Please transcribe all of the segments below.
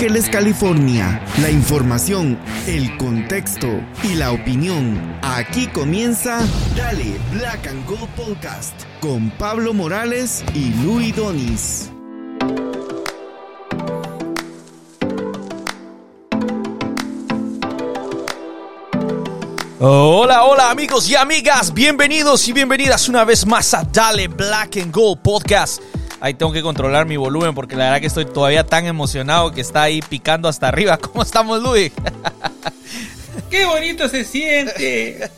Ángeles, California, la información, el contexto y la opinión. Aquí comienza Dale Black and Gold Podcast con Pablo Morales y Luis Donis. Hola, hola amigos y amigas, bienvenidos y bienvenidas una vez más a Dale Black and Gold Podcast. Ahí tengo que controlar mi volumen porque la verdad que estoy todavía tan emocionado que está ahí picando hasta arriba. ¿Cómo estamos, Luis? ¡Qué bonito se siente!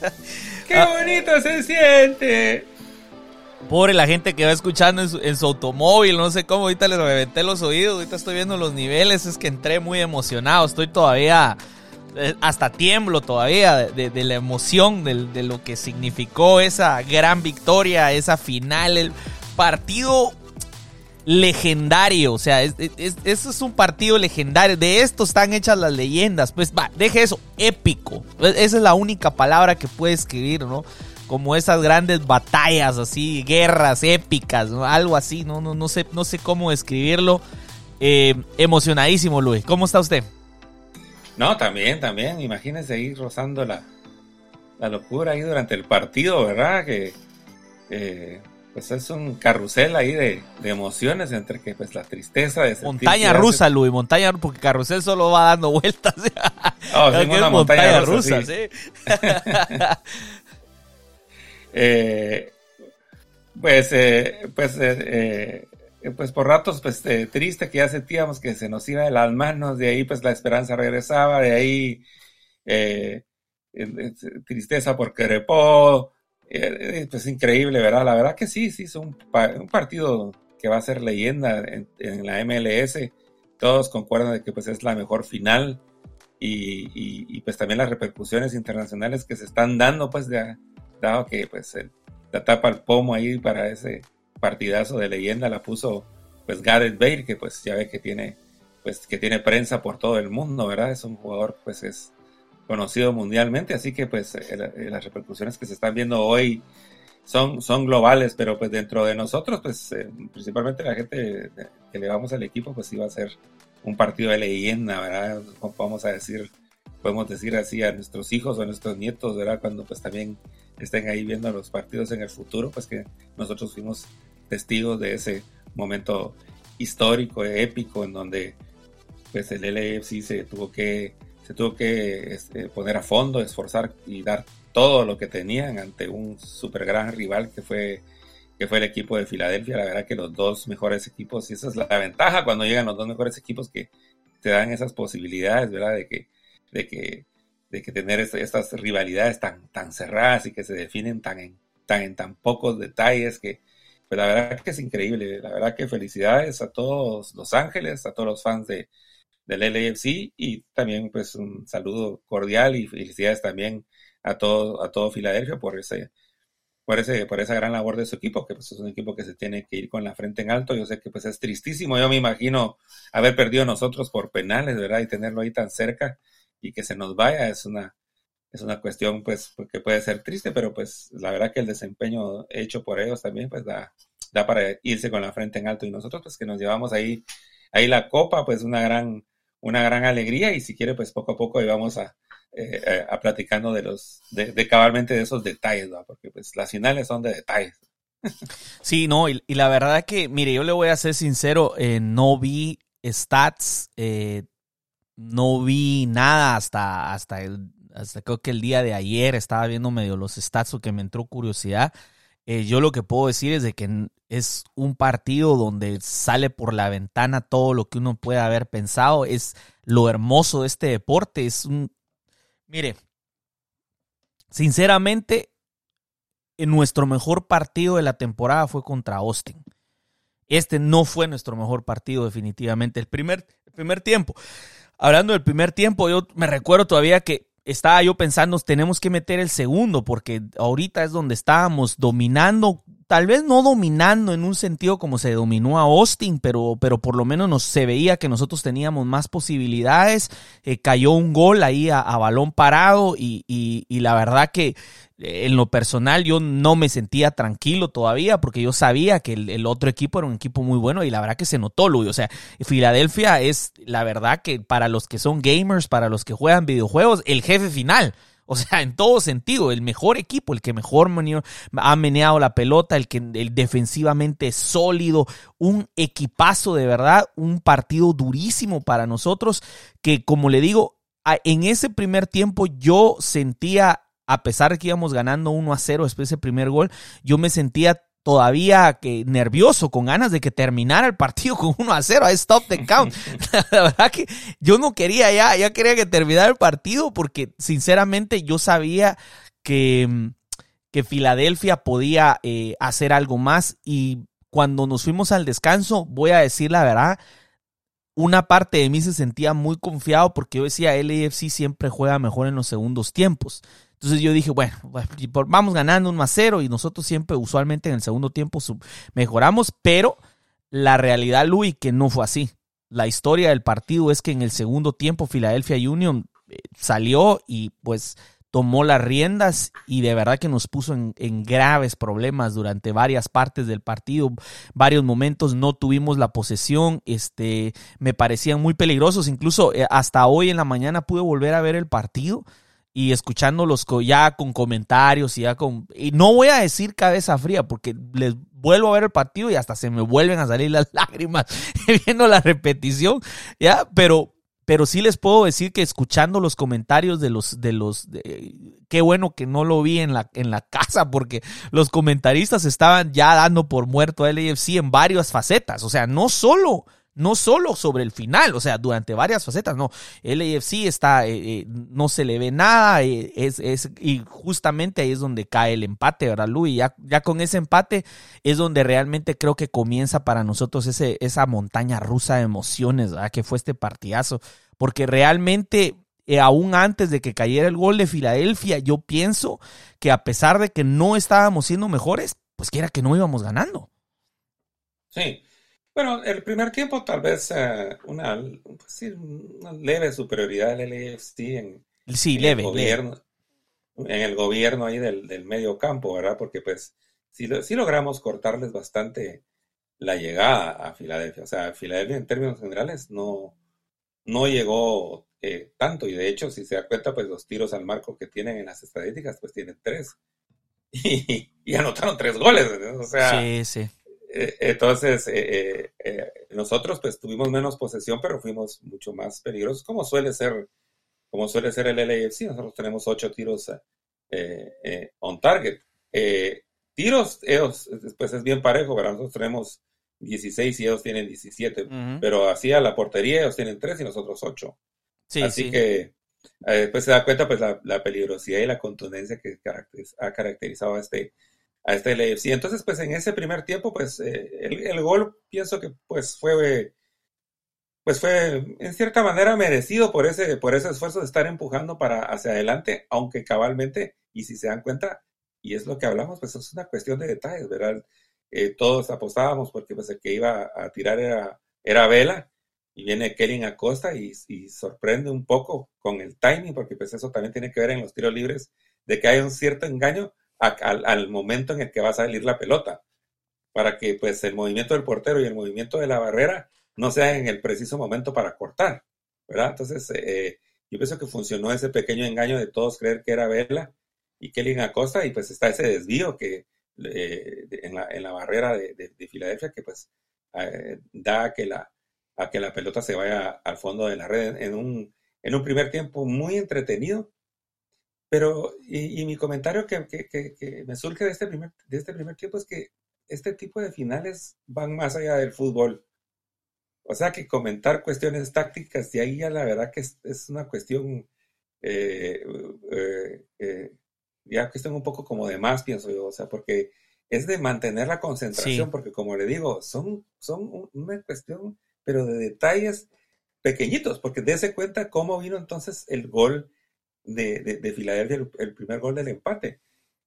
¡Qué bonito se siente! Pobre la gente que va escuchando en su, en su automóvil, no sé cómo, ahorita les reventé los oídos, ahorita estoy viendo los niveles, es que entré muy emocionado, estoy todavía, eh, hasta tiemblo todavía de, de la emoción, de, de, lo que significó esa gran victoria, esa final, el partido legendario, o sea, es, es, es, un partido legendario, de esto están hechas las leyendas, pues va, deje eso, épico, esa es la única palabra que puede escribir, ¿no? como esas grandes batallas así, guerras épicas, algo así, no, no, no, sé, no sé cómo describirlo. Eh, emocionadísimo, Luis. ¿Cómo está usted? No, también, también. Imagínese ahí rozando la, la locura ahí durante el partido, ¿verdad? Que eh, pues es un carrusel ahí de, de, emociones entre que pues la tristeza de montaña rusa, hace... Luis, montaña porque carrusel solo va dando vueltas. Oh, sí, una montaña, montaña rusa, rusa, sí. sí. Eh, pues, eh, pues, eh, pues por ratos, pues triste que ya sentíamos que se nos iba de las manos, de ahí pues la esperanza regresaba, de ahí tristeza por Querepó, pues increíble, ¿verdad? La verdad que sí, sí, es un, un partido que va a ser leyenda en, la MLS. Todos concuerdan de que pues es la mejor final y, pues también las repercusiones internacionales que se están dando pues dado que pues el, la tapa al pomo ahí para ese partidazo de leyenda la puso pues Gareth Bale que pues ya ve que tiene pues que tiene prensa por todo el mundo verdad es un jugador pues es conocido mundialmente así que pues el, las repercusiones que se están viendo hoy son son globales pero pues dentro de nosotros pues eh, principalmente la gente que le vamos al equipo pues iba a ser un partido de leyenda verdad vamos a decir podemos decir así a nuestros hijos o a nuestros nietos verdad cuando pues también estén ahí viendo los partidos en el futuro, pues que nosotros fuimos testigos de ese momento histórico, épico, en donde pues el LAFC se tuvo que, se tuvo que este, poner a fondo, esforzar y dar todo lo que tenían ante un super gran rival que fue, que fue el equipo de Filadelfia. La verdad que los dos mejores equipos, y esa es la ventaja cuando llegan los dos mejores equipos que te dan esas posibilidades, ¿verdad? De que, de que de que tener estas rivalidades tan, tan cerradas y que se definen tan en, tan en tan pocos detalles que pues la verdad que es increíble, la verdad que felicidades a todos Los Ángeles, a todos los fans de, del LAFC y también pues un saludo cordial y felicidades también a todo, a todo Filadelfia por ese, por ese, por esa gran labor de su equipo, que pues es un equipo que se tiene que ir con la frente en alto. Yo sé que pues es tristísimo. Yo me imagino haber perdido nosotros por penales, ¿verdad? Y tenerlo ahí tan cerca y que se nos vaya es una, es una cuestión pues que puede ser triste, pero pues la verdad que el desempeño hecho por ellos también pues da, da para irse con la frente en alto y nosotros pues que nos llevamos ahí, ahí la copa pues una gran, una gran alegría y si quiere pues poco a poco íbamos a, eh, a platicando de los, de, cabalmente de esos detalles, ¿no? porque pues las finales son de detalles. Sí, no, y, la verdad que, mire, yo le voy a ser sincero, eh, no vi stats, eh, no vi nada hasta, hasta, el, hasta creo que el día de ayer estaba viendo medio los stats o que me entró curiosidad. Eh, yo lo que puedo decir es de que es un partido donde sale por la ventana todo lo que uno puede haber pensado. Es lo hermoso de este deporte. Es un. Mire, sinceramente, en nuestro mejor partido de la temporada fue contra Austin. Este no fue nuestro mejor partido, definitivamente. El primer, el primer tiempo. hablando del primer tiempo, yo me recuerdo todavía que estaba yo pensando, tenemos que meter el segundo, porque ahorita es donde estábamos dominando, tal vez no dominando en un sentido como se dominó a Austin, pero, pero por lo menos nos, se veía que nosotros teníamos más posibilidades. Eh, cayó un gol ahí a, balón parado y, y, la verdad que en lo personal yo no me sentía tranquilo todavía porque yo sabía que el, otro equipo era un equipo muy bueno y la verdad que se notó, Luis. O sea, Filadelfia es la verdad que para los que son gamers, para los que juegan videojuegos, el jefe final. O sea, en todo sentido, el mejor equipo, el que mejor ha meneado la pelota, el que defensivamente sólido, un equipazo de verdad, un partido durísimo para nosotros que como le digo, en ese primer tiempo yo sentía a pesar de que íbamos ganando 1 a 0 después de ese primer gol, yo me sentía todavía que nervioso, con ganas de que terminara el partido con 1 a 0, a stop the count. La verdad que yo no quería ya, ya quería que terminara el partido porque sinceramente yo sabía que, que Filadelfia podía eh, hacer algo más y cuando nos fuimos al descanso, voy a decir la verdad, una parte de mí se sentía muy confiado porque yo decía, LAFC siempre juega mejor en los segundos tiempos. Entonces yo dije, bueno, vamos ganando un más cero y nosotros siempre usualmente en el segundo tiempo mejoramos, pero la realidad, Luis, que no fue así. La historia del partido es que en el segundo tiempo Philadelphia Union eh, salió y pues tomó las riendas y de verdad que nos puso en, graves problemas durante varias partes del partido, varios momentos no tuvimos la posesión, este, me parecían muy peligrosos, incluso eh, hasta hoy en la mañana pude volver a ver el partido y escuchándolos ya con comentarios y ya con... Y no voy a decir cabeza fría porque les vuelvo a ver el partido y hasta se me vuelven a salir las lágrimas viendo la repetición, ¿ya? Pero, pero sí les puedo decir que escuchando los comentarios de los... De los qué bueno que no lo vi en la, en la casa porque los comentaristas estaban ya dando por muerto a LAFC en varias facetas. O sea, no solo no solo sobre el final, o sea, durante varias facetas, no. El AFC está, eh, eh, no se le ve nada, eh, es, es, y justamente ahí es donde cae el empate, ¿verdad, Luis? Ya, ya con ese empate es donde realmente creo que comienza para nosotros ese, esa montaña rusa de emociones, ¿verdad? Que fue este partidazo, porque realmente aún antes de que cayera el gol de Filadelfia, yo pienso que a pesar de que no estábamos siendo mejores, pues que era que no íbamos ganando. Sí, bueno, el primer tiempo tal vez eh, una, pues una, leve superioridad del LAFC en, sí, leve, el gobierno, en el gobierno ahí del, del, medio campo, ¿verdad? Porque pues sí, sí, logramos cortarles bastante la llegada a Filadelfia. O sea, Filadelfia en términos generales no, no llegó eh, tanto y de hecho, si se da cuenta, pues los tiros al marco que tienen en las estadísticas, pues tienen tres. Y, y anotaron tres goles. O sea, sí, sí. Eh, entonces, eh, eh, nosotros pues tuvimos menos posesión, pero fuimos mucho más peligrosos, como suele ser, como suele ser el LAFC. Nosotros tenemos ocho tiros on target. tiros, ellos, pues es bien parejo, ¿verdad? Nosotros tenemos 16 y ellos tienen 17, pero así a la portería ellos tienen tres y nosotros ocho. así que pues se da cuenta pues la, la, peligrosidad y la contundencia que ha caracterizado a este a este LAFC. Entonces, pues en ese primer tiempo, pues eh, el, gol pienso que pues fue, pues fue en cierta manera merecido por ese, por ese esfuerzo de estar empujando para hacia adelante, aunque cabalmente, y si se dan cuenta, y es lo que hablamos, pues es una cuestión de detalles, ¿verdad? Eh, todos apostábamos porque pues el que iba a tirar era, era Vela, y viene Kellen Acosta y, y sorprende un poco con el timing, porque pues eso también tiene que ver en los tiros libres, de que hay un cierto engaño, al, momento en el que va a salir la pelota, para que pues el movimiento del portero y el movimiento de la barrera no sea en el preciso momento para cortar, ¿verdad? Entonces, eh, yo pienso que funcionó ese pequeño engaño de todos creer que era Vela y Kelly Acosta, y pues está ese desvío que eh, en, la, en, la, barrera de, de, Filadelfia que pues eh, da a que, la, a que la pelota se vaya al fondo de la red en un, en un primer tiempo muy entretenido, pero, y, mi comentario que, me surge de este, primer, de este primer tiempo es que este tipo de finales van más allá del fútbol. O sea que comentar cuestiones tácticas, y ahí ya la verdad que es, una cuestión, eh, eh, eh, ya cuestión un poco como de más, pienso yo, o sea, porque es de mantener la concentración, porque como le digo, son, son una cuestión, pero de detalles pequeñitos, porque dése cuenta cómo vino entonces el gol de, de, Filadelfia, el, primer gol del empate.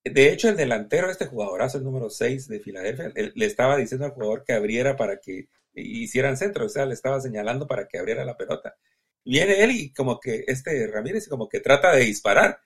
De hecho, el delantero, este jugadorazo, el número 6 de Filadelfia, le estaba diciendo al jugador que abriera para que hicieran centro, o sea, le estaba señalando para que abriera la pelota. Viene él y como que este Ramírez como que trata de disparar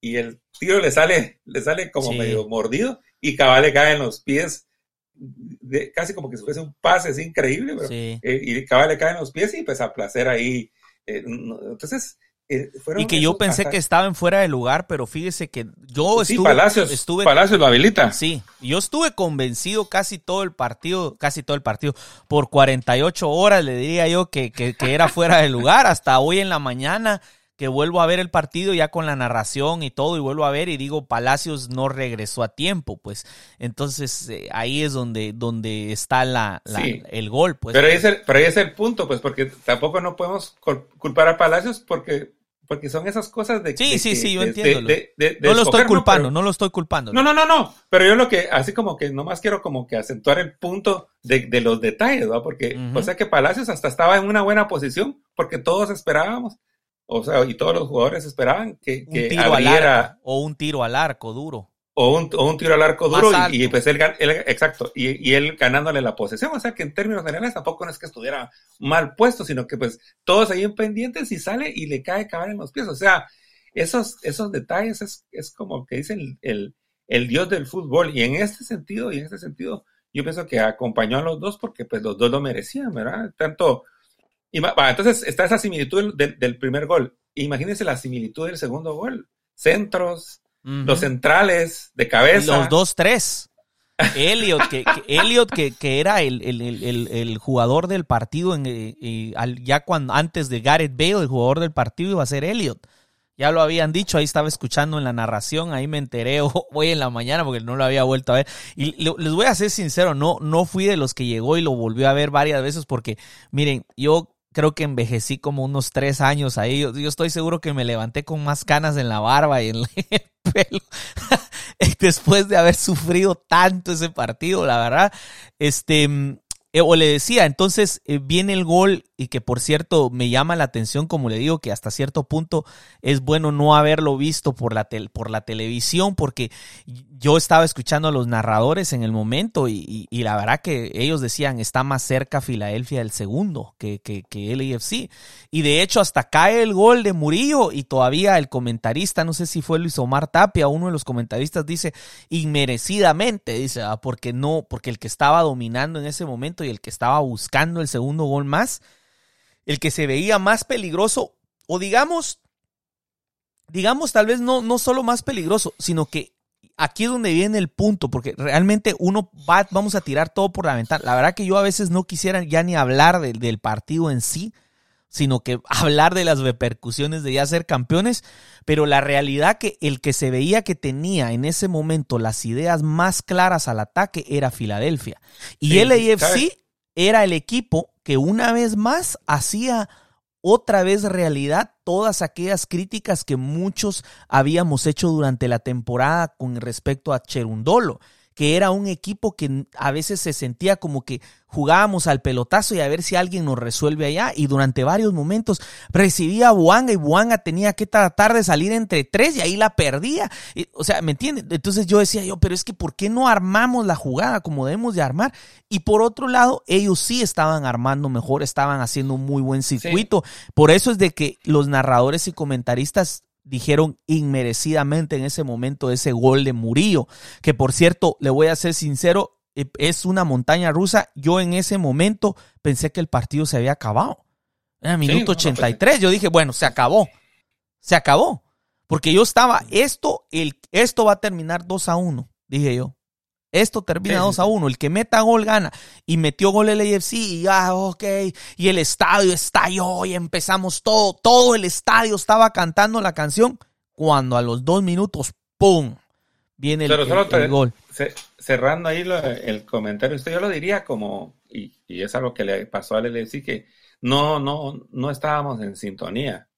y el tiro le sale, le sale como medio mordido y cabal le cae en los pies, de, casi como que si fuese un pase, es increíble, pero, eh, y cabal le cae en los pies y pues a placer ahí. Eh, entonces, eh, y que yo pensé que estaba en fuera de lugar, pero fíjese que yo sí, estuve, Palacios, estuve, Palacios lo habilita. Sí, yo estuve convencido casi todo el partido, casi todo el partido, por 48 horas le diría yo que, que, que era fuera de lugar, hasta hoy en la mañana que vuelvo a ver el partido ya con la narración y todo y vuelvo a ver y digo Palacios no regresó a tiempo pues. Entonces eh, ahí es donde donde está la, el gol pues. Pero ahí, es el, pero ahí es el punto pues porque tampoco no podemos culpar a Palacios porque porque son esas cosas de Sí, sí, sí, yo entiendo. no lo estoy culpando, ¿no? lo estoy culpando. No, no, no, no, pero yo lo que, así como que nomás quiero como que acentuar el punto de, los detalles, ¿no? Porque, o sea que Palacios hasta estaba en una buena posición, porque todos esperábamos, o sea, y todos los jugadores esperaban que, que un tiro al arco, o un tiro al arco duro o un, o un tiro al arco duro y, pues él, exacto, y, y, él ganándole la posesión, o sea que en términos generales tampoco no es que estuviera mal puesto, sino que pues todos ahí en pendientes y sale y le cae cabal en los pies, o sea, esos, esos detalles es, es como que dicen el, el, dios del fútbol. Y en este sentido, y en este sentido, yo pienso que acompañó a los dos porque pues los dos lo merecían, ¿verdad? Tanto, y, entonces está esa similitud del, del primer gol, imagínense la similitud del segundo gol, centros, los centrales de cabeza. Los dos, tres. Elliot, que, Elliot que, que, era el, el, el, jugador del partido, en, eh, ya cuando antes de Gareth Bale, el jugador del partido iba a ser Elliot. Ya lo habían dicho, ahí estaba escuchando en la narración, ahí me enteré hoy en la mañana porque no lo había vuelto a ver. Y les voy a ser sincero, no, no fui de los que llegó y lo volvió a ver varias veces porque, miren, yo creo que envejecí como unos tres años ahí. Yo, estoy seguro que me levanté con más canas en la barba y en el pelo. Después de haber sufrido tanto ese partido, la verdad. Este, eh, o le decía, entonces eh, viene el gol y que por cierto me llama la atención, como le digo, que hasta cierto punto es bueno no haberlo visto por la, por la televisión, porque yo estaba escuchando a los narradores en el momento y, la verdad que ellos decían está más cerca Filadelfia del segundo que, que, que el. Y de hecho hasta cae el gol de Murillo y todavía el comentarista, no sé si fue Luis Omar Tapia, uno de los comentaristas dice inmerecidamente, dice, ah, porque no, porque el que estaba dominando en ese momento y el que estaba buscando el segundo gol más, el que se veía más peligroso, o digamos, digamos tal vez no, no solo más peligroso, sino que aquí es donde viene el punto, porque realmente uno va, vamos a tirar todo por la ventana. La verdad que yo a veces no quisiera ya ni hablar del partido en sí, sino que hablar de las repercusiones de ya ser campeones, pero la realidad que el que se veía que tenía en ese momento las ideas más claras al ataque era Filadelfia. Y el AFC era el equipo que una vez más hacía otra vez realidad todas aquellas críticas que muchos habíamos hecho durante la temporada con respecto a Cherundolo que era un equipo que a veces se sentía como que jugábamos al pelotazo y a ver si alguien nos resuelve allá. Y durante varios momentos recibía a Buanga y Buanga tenía que tratar de salir entre tres y ahí la perdía. o sea, ¿me entiendes? Entonces yo decía yo, pero es que ¿por qué no armamos la jugada como debemos de armar? Y por otro lado, ellos sí estaban armando mejor, estaban haciendo un muy buen circuito. Por eso es de que los narradores y comentaristas dijeron inmerecidamente en ese momento ese gol de Murillo, que por cierto, le voy a ser sincero, e, es una montaña rusa. Yo en ese momento pensé que el partido se había acabado. Era minuto 83. Pues yo dije, bueno, se acabó. Se acabó. Porque yo estaba, esto, el, esto va a terminar 2 a 1, dije yo. Esto termina 2 a 1. El que meta gol gana. Y metió gol el AFC y ya, ok. Y el estadio estalló y empezamos todo. Todo el estadio estaba cantando la canción. Cuando a los dos minutos, ¡pum! Viene el, gol. cerrando ahí el comentario, esto yo lo diría como, y, es algo que le pasó al LFC, que no, no, no estábamos en sintonía.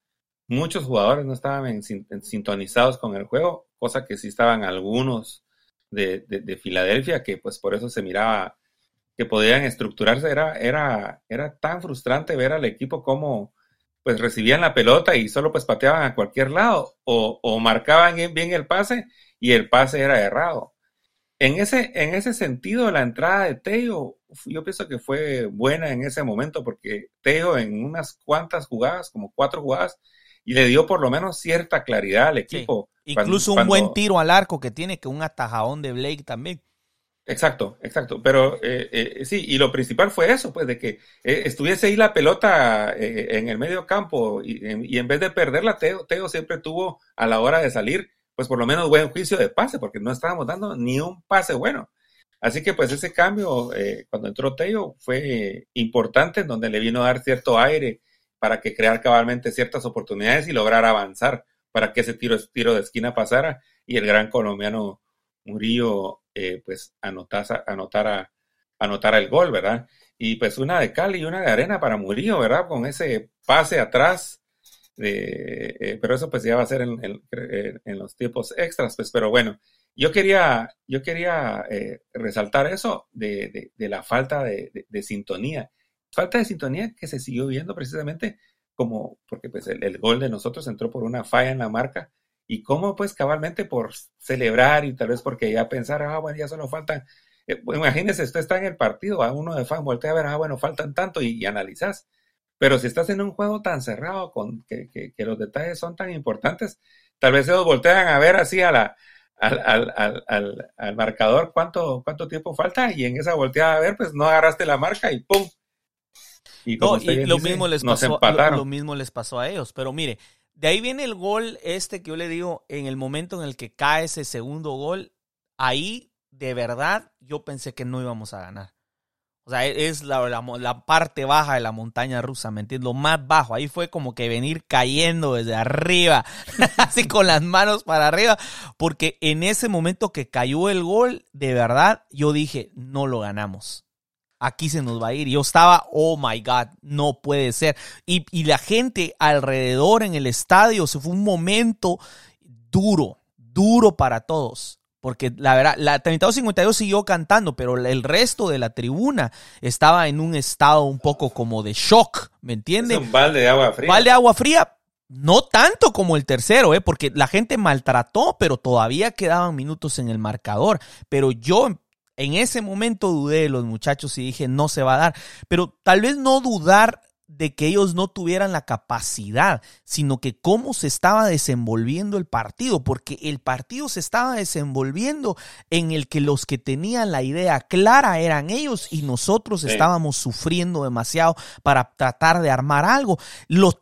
Muchos jugadores no estaban en, sintonizados con el juego, cosa que sí estaban algunos de, de, Filadelfia, que pues por eso se miraba que podían estructurarse. Era, era, era tan frustrante ver al equipo como pues recibían la pelota y solo pues pateaban a cualquier lado o, o marcaban bien el pase y el pase era errado. En ese, en ese sentido, la entrada de Teo, yo pienso que fue buena en ese momento porque Teo en unas cuantas jugadas, como cuatro jugadas, y le dio por lo menos cierta claridad al equipo. Incluso un buen tiro al arco que tiene, que un atajadón de Blake también. Exacto, exacto. Pero eh, eh, sí, y lo principal fue eso, pues de que eh, estuviese ahí la pelota en el medio campo y, y, en vez de perderla, Teo, Teo siempre tuvo a la hora de salir pues por lo menos buen juicio de pase, porque no estábamos dando ni un pase bueno. Así que pues ese cambio, eh, cuando entró Teo, fue importante, donde le vino a dar cierto aire para que crear cabalmente ciertas oportunidades y lograr avanzar para que ese tiro, tiro de esquina pasara y el gran colombiano Murillo eh, pues anotara, anotara, el gol, ¿verdad? Y pues una de cal y una de arena para Murillo, ¿verdad? Con ese pase atrás eh, pero eso pues ya va a ser en, en, los tiempos extras, pues, pero bueno, yo quería, yo quería eh, resaltar eso de, de, la falta de, sintonía, falta de sintonía que se siguió viendo precisamente como, porque pues el, gol de nosotros entró por una falla en la marca y cómo pues cabalmente por celebrar y tal vez porque ya pensar, ah, bueno, ya solo faltan, eh, imagínese, usted está en el partido, a uno de fan voltea a ver, ah, bueno, faltan tanto y, y analizás pero si estás en un juego tan cerrado, con que, que, los detalles son tan importantes, tal vez ellos voltean a ver así a la, al, al, al, al, marcador cuánto, cuánto tiempo falta y en esa volteada a ver, pues no agarraste la marca y ¡pum! Y, lo, mismo les pasó, lo, lo, mismo les pasó a ellos. Pero mire, de ahí viene el gol este que yo le digo, en el momento en el que cae ese segundo gol, ahí de verdad yo pensé que no íbamos a ganar. O sea, e-, es la, la, parte baja de la montaña rusa, ¿me entiendes? Lo más bajo. Ahí fue como que venir cayendo desde arriba, así con las manos para arriba, porque en ese momento que cayó el gol, de verdad, yo dije, no lo ganamos. Aquí se nos va a ir. Yo estaba, oh my God, no puede ser. Y, y la gente alrededor en el estadio, se fue un momento duro, duro para todos. Porque la verdad, la 32-52 siguió cantando, pero el resto de la tribuna estaba en un estado un poco como de shock, ¿me entiendes? un balde de agua fría. Balde de agua fría, no tanto como el tercero, ¿eh? porque la gente maltrató, pero todavía quedaban minutos en el marcador. Pero yo en ese momento dudé de los muchachos y dije, no se va a dar. Pero tal vez no dudar de que ellos no tuvieran la capacidad, sino que cómo se estaba desenvolviendo el partido, porque el partido se estaba desenvolviendo en el que los que tenían la idea clara eran ellos y nosotros estábamos sufriendo demasiado para tratar de armar algo.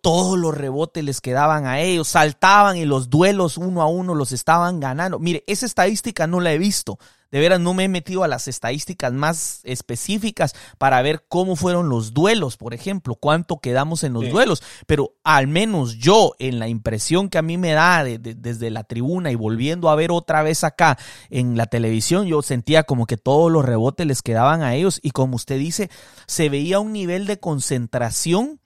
todos los rebotes les quedaban a ellos, saltaban y los duelos uno a uno los estaban ganando. Mire, esa estadística no la he visto. De veras, no me he metido a las estadísticas más específicas para ver cómo fueron los duelos, por ejemplo, cuánto quedamos en los duelos. Pero al menos yo, en la impresión que a mí me da desde la tribuna y volviendo a ver otra vez acá en la televisión, yo sentía como que todos los rebotes les quedaban a ellos y como usted dice, se veía un nivel de concentración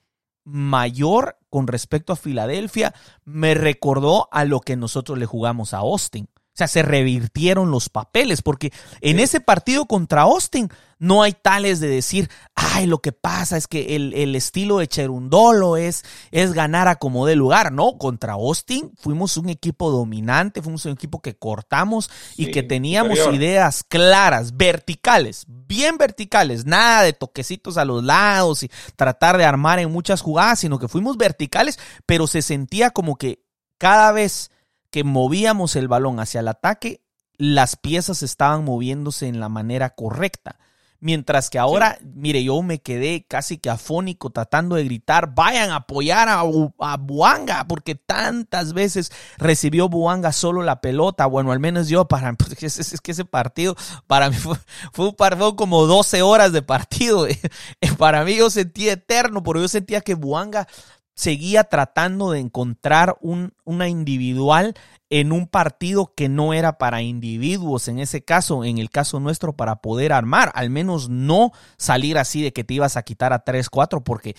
mayor con respecto a Filadelfia. Me recordó a lo que nosotros le jugamos a Austin. O sea, se revirtieron los papeles, porque en ese partido contra Austin no hay tales de decir, ay, lo que pasa es que el, estilo de Cherundolo es, es ganar a como de lugar. No, contra Austin fuimos un equipo dominante, fuimos un equipo que cortamos y que teníamos ideas claras, verticales, bien verticales, nada de toquecitos a los lados y tratar de armar en muchas jugadas, sino que fuimos verticales, pero se sentía como que cada vez que movíamos el balón hacia el ataque, las piezas estaban moviéndose en la manera correcta. Mientras que ahora, mire, yo me quedé casi que afónico tratando de gritar, vayan a apoyar a, a, Buanga, porque tantas veces recibió Buanga solo la pelota. Bueno, al menos yo, para es, es, que ese partido, para mí fue, fue un partido como 12 horas de partido. para mí yo sentía eterno, porque yo sentía que Buanga seguía tratando de encontrar un, una individual en un partido que no era para individuos, en ese caso, en el caso nuestro, para poder armar, al menos no salir así de que te ibas a quitar a 3, 4, porque,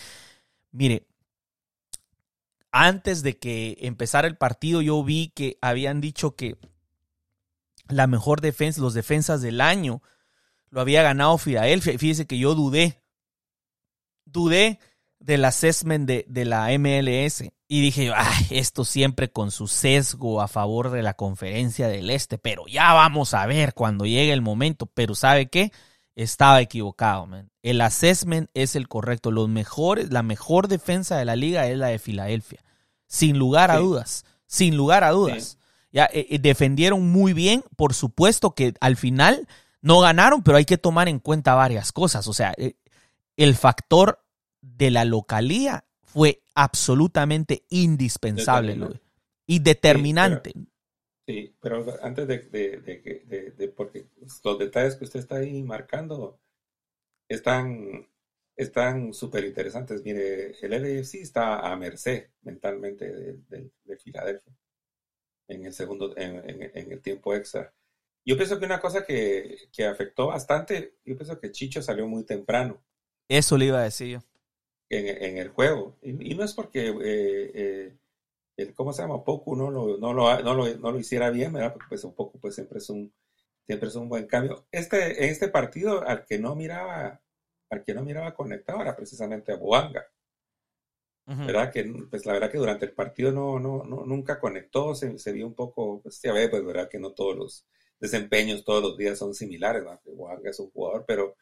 mire, antes de que empezara el partido yo vi que habían dicho que la mejor defensa, los defensas del año, lo había ganado Filadelfia. Fíjese que yo dudé, dudé del assessment de, de la MLS. Y dije, ay, esto siempre con su sesgo a favor de la conferencia del Este, pero ya vamos a ver cuando llegue el momento. Pero ¿sabe qué? Estaba equivocado, man. El assessment es el correcto. Los mejores, la mejor defensa de la liga es la de Filadelfia. Sin lugar a dudas. Sin lugar a dudas. Ya, eh, eh, defendieron muy bien. Por supuesto que al final no ganaron, pero hay que tomar en cuenta varias cosas. O sea, eh, el factor de la localía fue absolutamente indispensable y determinante. Sí, pero, antes de, de, de, porque los detalles que usted está ahí marcando están están súper interesantes. Mire, el LAFC está a merced mentalmente de, Filadelfia en el segundo, en, en, el tiempo extra. Yo pienso que una cosa que, que, afectó bastante, yo pienso que Chicho salió muy temprano. Eso le iba a decir yo. En, el juego. Y, no es porque, eh, eh, el, ¿cómo se llama? Poco no lo, no lo, no lo, no lo hiciera bien, ¿verdad? Porque pues un poco pues siempre es un, siempre es un buen cambio. Este, en este partido, al que no miraba, al que no miraba conectado era precisamente a Boanga. ¿Verdad? Que, pues la verdad que durante el partido no, no, no nunca conectó, se, se vio un poco, pues ya ve, pues verdad que no todos los desempeños todos los días son similares, ¿verdad? Boanga es un jugador, pero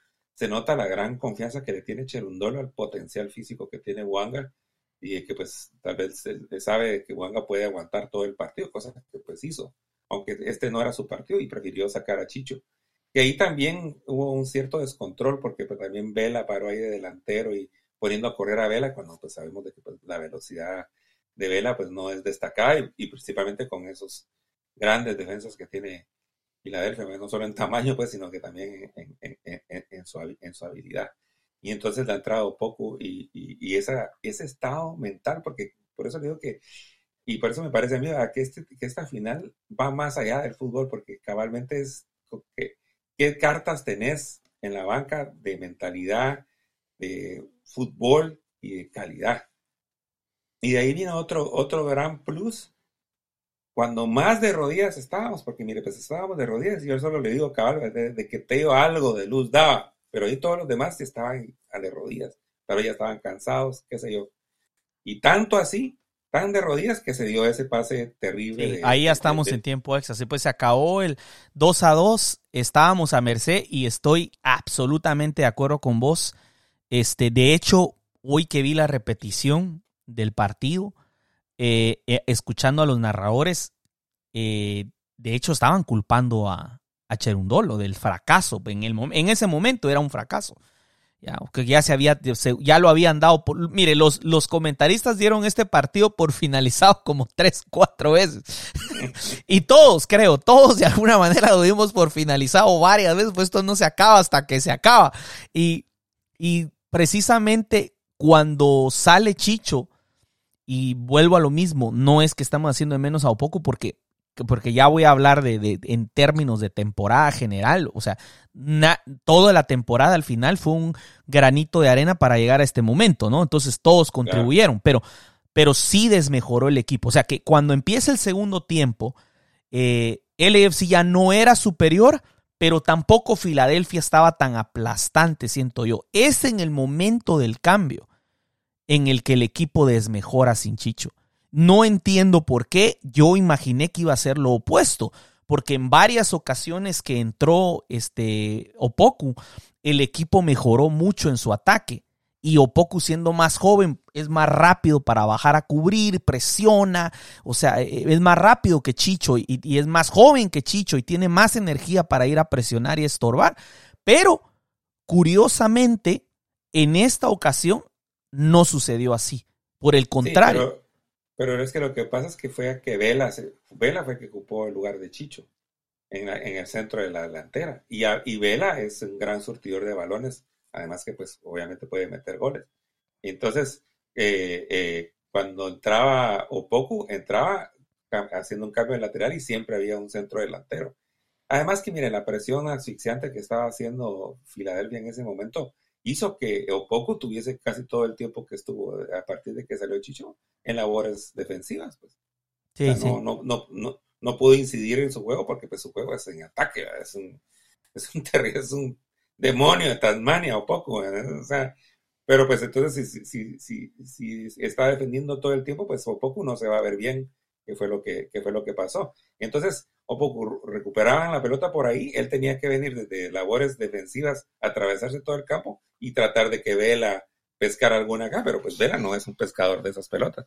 se nota la gran confianza que le tiene Cherundolo al potencial físico que tiene Wanga y que pues tal vez sabe que Wanga puede aguantar todo el partido, cosa que pues hizo, aunque este no era su partido y prefirió sacar a Chicho. Y ahí también hubo un cierto descontrol porque pues también Vela paró ahí de delantero y poniendo a correr a Vela cuando pues sabemos de que pues, la velocidad de Vela pues no es destacada y, y principalmente con esos grandes defensas que tiene Filadelfia, no solo en tamaño, pues, sino que también en, su, habilidad. Y entonces le ha entrado poco y, y, esa, ese estado mental, porque por eso digo que, y por eso me parece a mí que, este, que esta final va más allá del fútbol, porque cabalmente es que, qué cartas tenés en la banca de mentalidad, de fútbol y de calidad. Y de ahí viene otro, otro gran plus, cuando más de rodillas estábamos, porque mire, pues estábamos de rodillas y yo solo le digo, cabal, de, que te dio algo de luz daba, pero ahí todos los demás estaban a de rodillas, pero ya estaban cansados, qué sé yo. Y tanto así, tan de rodillas que se dio ese pase terrible. ahí ya estamos en tiempo extra, así pues se acabó el 2 a 2, estábamos a merced y estoy absolutamente de acuerdo con vos. Este, de hecho, hoy que vi la repetición del partido, eh, eh, escuchando a los narradores, eh, de hecho estaban culpando a, a Cherundolo del fracaso. En, el, en ese momento era un fracaso. Ya, ya se había, ya lo habían dado por, mire, los, los comentaristas dieron este partido por finalizado como tres, cuatro veces. y todos, creo, todos de alguna manera lo dimos por finalizado varias veces, pues esto no se acaba hasta que se acaba. Y, y precisamente cuando sale Chicho, y vuelvo a lo mismo, no es que estamos haciendo de menos a o poco porque, porque ya voy a hablar de, en términos de temporada general. O sea, toda la temporada al final fue un granito de arena para llegar a este momento, ¿no? Entonces todos contribuyeron, pero, pero sí desmejoró el equipo. O sea que cuando empieza el segundo tiempo, eh, LFC ya no era superior, pero tampoco Filadelfia estaba tan aplastante, siento yo. Es en el momento del cambio en el que el equipo desmejora sin Chicho. No entiendo por qué. Yo imaginé que iba a ser lo opuesto, porque en varias ocasiones que entró este Opoku, el equipo mejoró mucho en su ataque. Y Opoku siendo más joven es más rápido para bajar a cubrir, presiona, o sea, es más rápido que Chicho y, y es más joven que Chicho y tiene más energía para ir a presionar y estorbar. Pero, curiosamente, en esta ocasión no sucedió así. Por el contrario. pero, es que lo que pasa es que fue a que Vela, Vela fue que ocupó el lugar de Chicho en, el centro de la delantera. Y, y, Vela es un gran surtidor de balones, además que pues obviamente puede meter goles. Entonces, eh, eh, cuando entraba Opoku, entraba haciendo un cambio de lateral y siempre había un centro delantero. Además que, miren, la presión asfixiante que estaba haciendo Filadelfia en ese momento hizo que Opoku tuviese casi todo el tiempo que estuvo a partir de que salió Chicho en labores defensivas. Pues. No, no, no, no, no pudo incidir en su juego porque pues, su juego es en ataque, es un, es un, es un demonio de Tasmania o poco, o sea, pero pues entonces si, si, si, si, está defendiendo todo el tiempo, pues poco no se va a ver bien, que fue lo que, fue lo que pasó. Entonces, poco recuperaban la pelota por ahí, él tenía que venir desde labores defensivas, atravesarse todo el campo y tratar de que Vela pescar alguna acá, pero pues Vela no es un pescador de esas pelotas.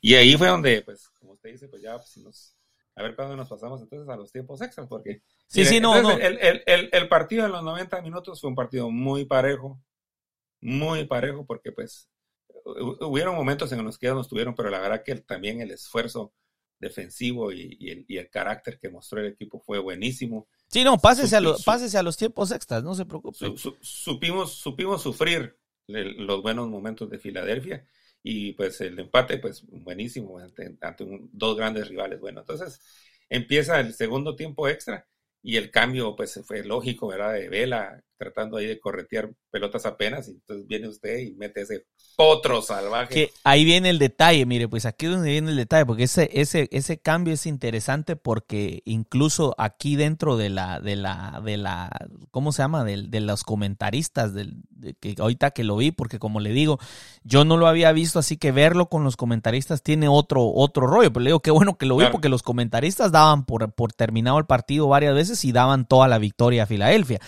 Y ahí fue donde, pues, como usted dice, pues ya, pues, nos, a ver cuándo nos pasamos entonces a los tiempos extras, porque sí, sí, no, no. El, el, el, partido de los 90 minutos fue un partido muy parejo, muy parejo, porque pues hubieron momentos en los que ellos nos tuvieron, pero la verdad que también el esfuerzo defensivo y, el, y, el, carácter que mostró el equipo fue buenísimo. Sí, no, pásese, a, pásese a los tiempos extras, no se preocupe. supimos, supimos sufrir los buenos momentos de Filadelfia y pues el empate, pues buenísimo ante, dos grandes rivales. Bueno, entonces empieza el segundo tiempo extra y el cambio pues fue lógico, ¿verdad? De Vela tratando ahí de corretear pelotas apenas y entonces viene usted y mete ese potro salvaje. Que ahí viene el detalle, mire, pues aquí es donde viene el detalle, porque ese, ese, ese cambio es interesante porque incluso aquí dentro de la, de la, de la, ¿cómo se llama? De, de los comentaristas, del, que ahorita que lo vi, porque como le digo, yo no lo había visto, así que verlo con los comentaristas tiene otro, otro rollo, pero le digo, qué bueno que lo vi, porque los comentaristas daban por, por terminado el partido varias veces y daban toda la victoria a Filadelfia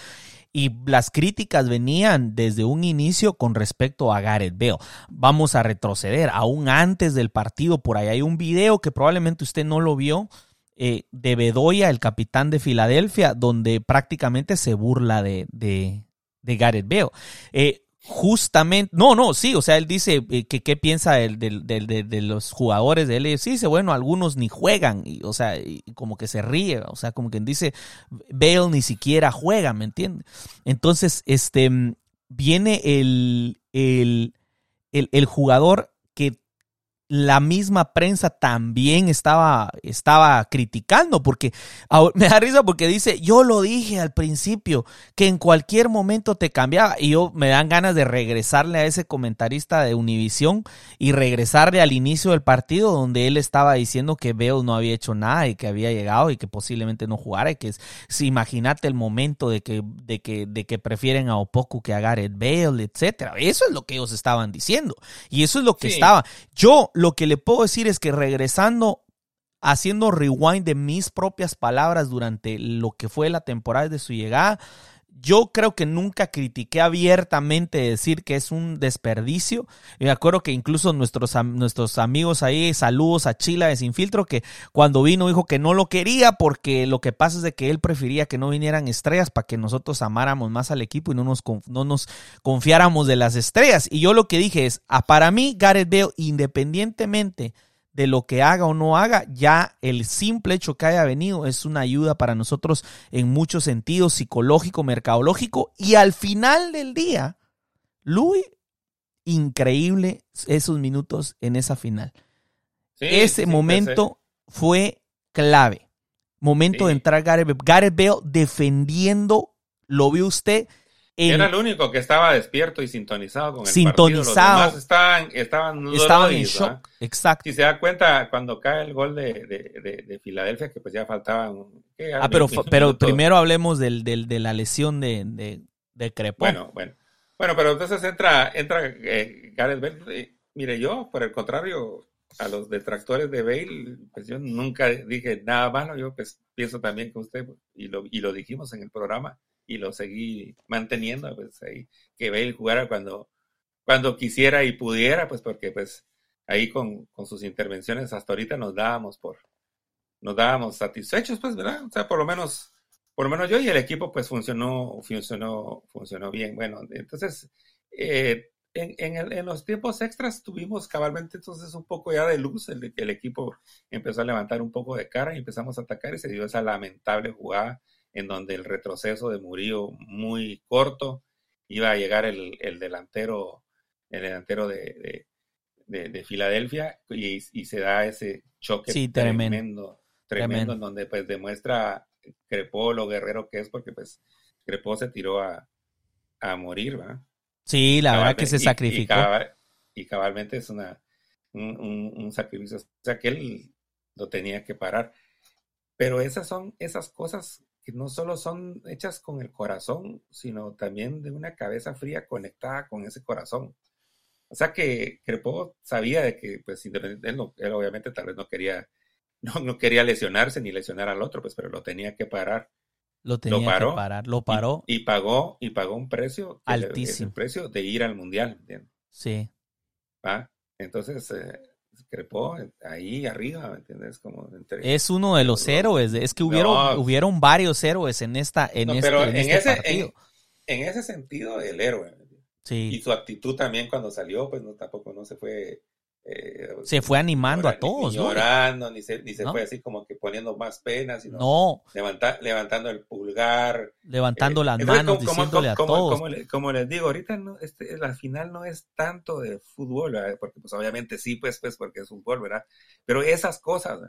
y las críticas venían desde un inicio con respecto a Gareth Bale. Vamos a retroceder, aún antes del partido, por ahí hay un video que probablemente usted no lo vio. Eh, de Bedoya, el capitán de Filadelfia, donde prácticamente se burla de, de, Gareth Bale. Eh, justamente, no, no, sí, o sea, él dice eh, que qué piensa de, de, los jugadores de él. sí, dice, bueno, algunos ni juegan, y, o sea, como que se ríe, o sea, como quien dice, Bale ni siquiera juega, ¿me entiendes? Entonces, este, viene el, el, el, el jugador que la misma prensa también estaba, estaba criticando, porque me da risa porque dice, yo lo dije al principio, que en cualquier momento te cambiaba, y yo me dan ganas de regresarle a ese comentarista de Univisión y regresarle al inicio del partido donde él estaba diciendo que Bale no había hecho nada y que había llegado y que posiblemente no jugara, y que si imagínate el momento de que, de que, de que prefieren a Opoku que a Gareth Bale, etcétera. Eso es lo que ellos estaban diciendo, y eso es lo que estaba. Yo lo que le puedo decir es que regresando, haciendo rewind de mis propias palabras durante lo que fue la temporada de su llegada, yo creo que nunca critiqué abiertamente decir que es un desperdicio. Me acuerdo que incluso nuestros, nuestros amigos ahí, saludos a Chila de Sin Filtro, que cuando vino dijo que no lo quería porque lo que pasa es de que él prefería que no vinieran estrellas para que nosotros amáramos más al equipo y no nos, no nos confiáramos de las estrellas. Y yo lo que dije es, ah, para mí Gareth Bale, independientemente de lo que haga o no haga, ya el simple hecho que haya venido es una ayuda para nosotros en muchos sentidos, psicológico, mercadológico, y al final del día, Luis, increíble esos minutos en esa final. Ese momento fue clave. Momento de entrar Gareth Bale. Gareth Bale defendiendo, lo vio usted, era el único que estaba despierto y sintonizado con el sintonizado. partido. Los estaban, estaban, estaban en shock. Exacto. Si se da cuenta, cuando cae el gol de, de, de, Filadelfia, que pues ya faltaban. Ah, pero, pero primero hablemos del, del, de la lesión de, de, de Crepó. Bueno, bueno. Bueno, pero entonces entra, entra eh, Gareth Bale. mire, yo, por el contrario, a los detractores de Bale, pues yo nunca dije nada malo. Yo pues pienso también que usted, y lo, y lo dijimos en el programa, y lo seguí manteniendo, pues ahí, que Bale jugara cuando, cuando quisiera y pudiera, pues porque pues ahí con, con sus intervenciones hasta ahorita nos dábamos por, nos dábamos satisfechos, pues, ¿verdad? O sea, por lo menos, por lo menos yo y el equipo, pues funcionó, funcionó, funcionó bien. Bueno, entonces, eh, en, en, el, en, los tiempos extras tuvimos cabalmente entonces un poco ya de luz, el, el equipo empezó a levantar un poco de cara y empezamos a atacar y se dio esa lamentable jugada en donde el retroceso de Murillo muy corto, iba a llegar el, delantero, el delantero de, de, Filadelfia y, se da ese choque tremendo, tremendo, en donde pues demuestra Crepó lo guerrero que es, porque pues Crepó se tiró a, a morir, ¿va? Sí, la verdad que se sacrificó. Y, cabalmente es una, un, un, sacrificio, o sea que él lo tenía que parar. Pero esas son esas cosas que no solo son hechas con el corazón, sino también de una cabeza fría conectada con ese corazón. O sea que Crepo sabía de que, pues, él, él, obviamente tal vez no quería, no, no, quería lesionarse ni lesionar al otro, pues, pero lo tenía que parar. Lo tenía lo paró, que parar, lo paró. Y, pagó, y pagó un precio altísimo. el precio de ir al mundial, ¿entiendes? Sí. ¿Va? Entonces, eh, Crepó ahí arriba, ¿me entiendes? Como es uno de los héroes, es que hubieron, hubieron varios héroes en esta en este, pero en, este ese, partido. En, ese sentido, el héroe. Sí. Y su actitud también cuando salió, pues no tampoco no se fue eh, se fue animando a todos. Ni, llorando, ni se, ni se fue así como que poniendo más penas, sino no. levantando el pulgar. Levantando eh, las manos, como, diciéndole como, a todos. Como, como, les digo, ahorita no, este, la final no es tanto de fútbol, ¿verdad? porque pues obviamente sí, pues, pues porque es fútbol, ¿verdad? Pero esas cosas,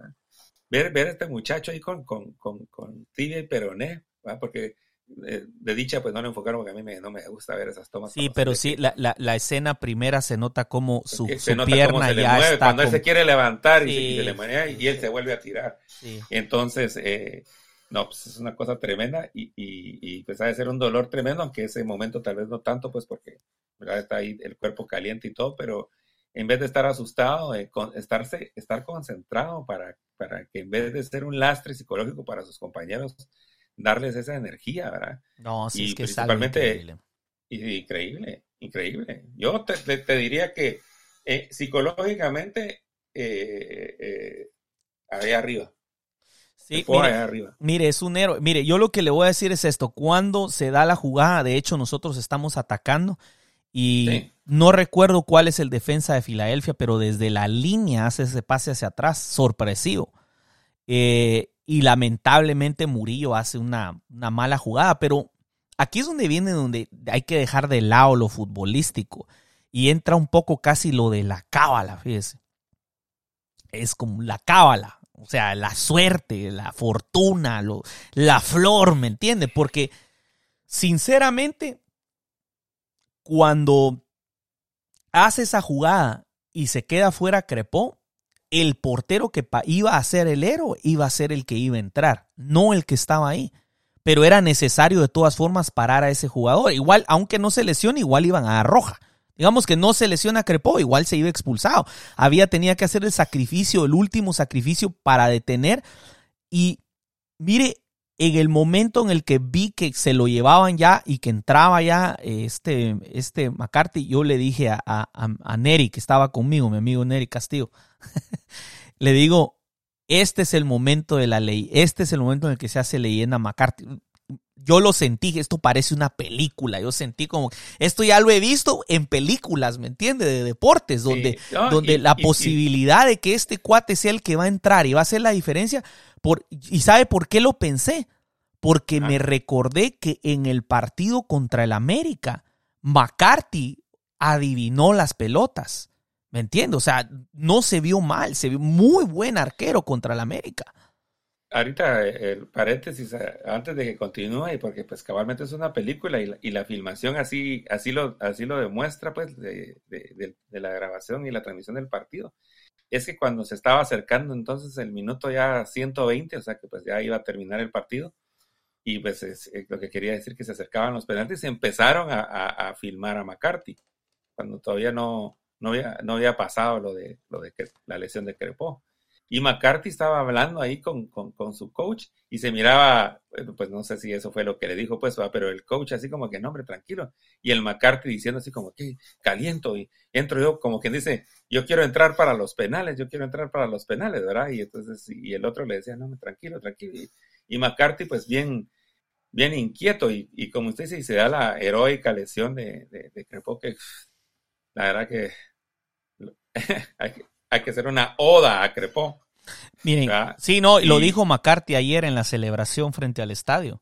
Ver, ver a este muchacho ahí con, con, con, con tibia y peroné, ¿verdad? porque de, dicha, pues no lo enfocaron porque a mí me, no me gusta ver esas tomas. Sí, pero sí, la, la, la, escena primera se nota como su, su pierna ya mueve, está. Cuando él se quiere levantar y, se, le maneja y él se vuelve a tirar. Sí. Entonces, eh, no, pues es una cosa tremenda y, y, y, pues ha de ser un dolor tremendo, aunque ese momento tal vez no tanto, pues porque ¿verdad? está ahí el cuerpo caliente y todo, pero en vez de estar asustado, eh, con, estarse, estar concentrado para, para que en vez de ser un lastre psicológico para sus compañeros, darles esa energía, ¿verdad? No, sí, y es que principalmente, es increíble. increíble, increíble. Yo te, te, te diría que eh, psicológicamente, eh, eh, ahí arriba. Sí, mire, arriba. mire, es un héroe. Mire, yo lo que le voy a decir es esto. Cuando se da la jugada, de hecho, nosotros estamos atacando y Sí. no recuerdo cuál es el defensa de Filadelfia, pero desde la línea hace ese pase hacia atrás, sorpresivo. Eh, y lamentablemente Murillo hace una, una mala jugada, pero aquí es donde viene donde hay que dejar de lado lo futbolístico y entra un poco casi lo de la cábala, fíjese. Es como la cábala, o sea, la suerte, la fortuna, lo, la flor, ¿me entiende? Porque sinceramente, cuando hace esa jugada y se queda fuera Crepó, el portero que iba a ser el héroe iba a ser el que iba a entrar, no el que estaba ahí. Pero era necesario de todas formas parar a ese jugador. Igual, aunque no se lesione, igual iban a roja. Digamos que no se lesiona Crepó, igual se iba expulsado. Había, tenía que hacer el sacrificio, el último sacrificio para detener. Y mire, en el momento en el que vi que se lo llevaban ya y que entraba ya este, este McCarthy, yo le dije a, a, a Neri, que estaba conmigo, mi amigo Neri Castillo, le digo, este es el momento de la ley, este es el momento en el que se hace leyenda McCarthy. Yo lo sentí, esto parece una película, yo sentí como, esto ya lo he visto en películas, ¿me entiende? De deportes, donde, Sí. No, donde y- la y- y- posibilidad de que este cuate sea el que va a entrar y va a hacer la diferencia, por, ¿y sabe por qué lo pensé? Porque Ajá. me recordé que en el partido contra el América, McCarthy adivinó las pelotas. ¿Me entiendes? O sea, no se vio mal, se vio muy buen arquero contra el América. Ahorita eh, el paréntesis eh, antes de que continúe porque pues cabalmente es una película y la, filmación así así lo así lo demuestra pues de, la grabación y la transmisión del partido es que cuando se estaba acercando entonces el minuto ya 120 o sea que pues ya iba a terminar el partido y pues es, eh, lo que quería decir que se acercaban los penaltis empezaron a, a- a filmar a McCarthy cuando todavía no no había, no había pasado lo de lo de la lesión de Crepó y McCarthy estaba hablando ahí con, con, su coach y se miraba, pues no sé si eso fue lo que le dijo, pues, va, pero el coach así como que, no, hombre, tranquilo. Y el McCarthy diciendo así como que caliento y entro yo, como quien dice, yo quiero entrar para los penales, yo quiero entrar para los penales, ¿verdad? Y entonces, y el otro le decía, no, tranquilo, tranquilo. Y, McCarthy, pues, bien, bien inquieto y, como usted dice, se da la heroica lesión de, de, de Crepó, que la verdad que hay que, hay que hacer una oda a Crepó. Miren, ¿verdad? sí, no, y lo dijo McCarthy ayer en la celebración frente al estadio.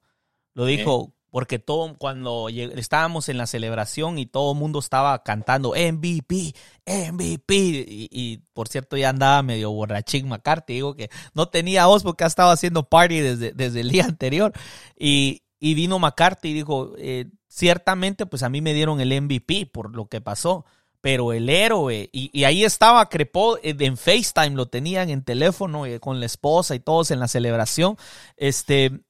Lo dijo porque todo, cuando estábamos en la celebración y todo el mundo estaba cantando MVP, MVP, y, y, por cierto ya andaba medio borrachín McCarthy, digo que no tenía voz porque ha estado haciendo party desde, desde el día anterior. Y, y vino McCarthy y dijo, eh, ciertamente pues a mí me dieron el MVP por lo que pasó pero el héroe, y, y ahí estaba Crepó eh, en FaceTime, lo tenían en teléfono eh, con la esposa y todos en la celebración. Este,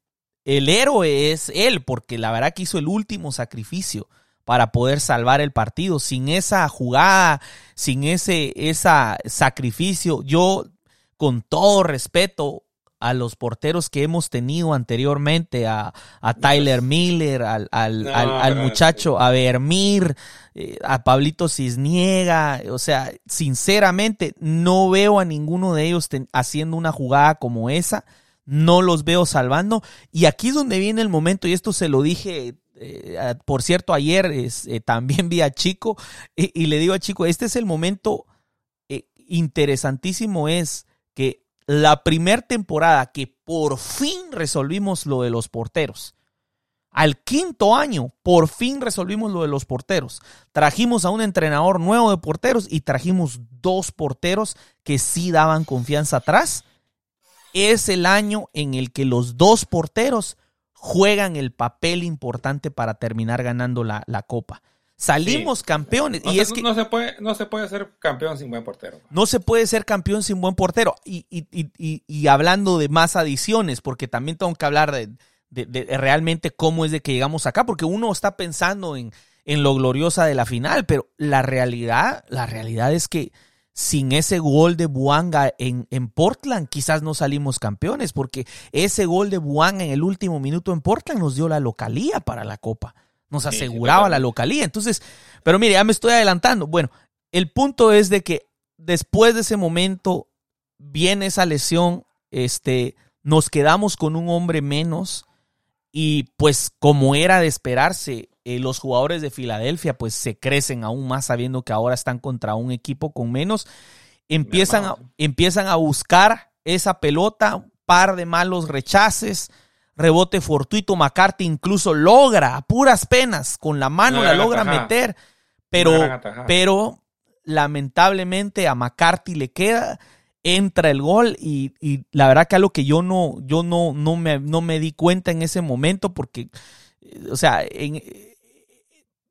el héroe es él, porque la verdad que hizo el último sacrificio para poder salvar el partido. Sin esa jugada, sin ese esa sacrificio, yo con todo respeto a los porteros que hemos tenido anteriormente, a, a Tyler Miller, al, al, No, al, muchacho, a Vermir, eh, a Pablito Cisniega, o sea, sinceramente no veo a ninguno de ellos ten- haciendo una jugada como esa, no los veo salvando, y aquí es donde viene el momento, y esto se lo dije, eh, por cierto, ayer es, eh, también vi a Chico, y, y le digo a Chico, este es el momento eh, interesantísimo, es que la primer temporada que por fin resolvimos lo de los porteros, al quinto año, por fin resolvimos lo de los porteros. Trajimos a un entrenador nuevo de porteros y trajimos dos porteros que sí daban confianza atrás. Es el año en el que los dos porteros juegan el papel importante para terminar ganando la, la copa. Salimos campeones No, y se, es que no se puede, no se puede ser campeón sin buen portero. no se puede ser campeón sin buen portero. Y, y- y- y- y hablando de más adiciones, porque también tengo que hablar de, de- de realmente cómo es de que llegamos acá, porque uno está pensando en, en lo gloriosa de la final, pero la realidad, la realidad es que sin ese gol de Buanga en, en Portland, quizás no salimos campeones, porque ese gol de Buanga en el último minuto en Portland nos dio la localía para la Copa. Nos aseguraba la localía. Entonces, pero mire, ya me estoy adelantando. Bueno, el punto es de que después de ese momento viene esa lesión, este, nos quedamos con un hombre menos y pues como era de esperarse, eh, los jugadores de Filadelfia pues se crecen aún más sabiendo que ahora están contra un equipo con menos, empiezan a, empiezan a buscar esa pelota, un par de malos rechaces, rebote fortuito, McCarthy incluso logra a puras penas con la mano la logra atajada. meter, pero pero lamentablemente a McCarthy le queda, entra el gol y, y la verdad que algo que yo no, yo no, no, me, no me di cuenta en ese momento porque, o sea, en-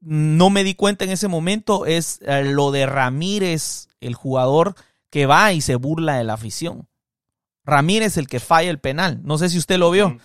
no me di cuenta en ese momento es eh, lo de Ramírez, el jugador que va y se burla de la afición. Ramírez el que falla el penal. No sé si usted lo vio. Mm.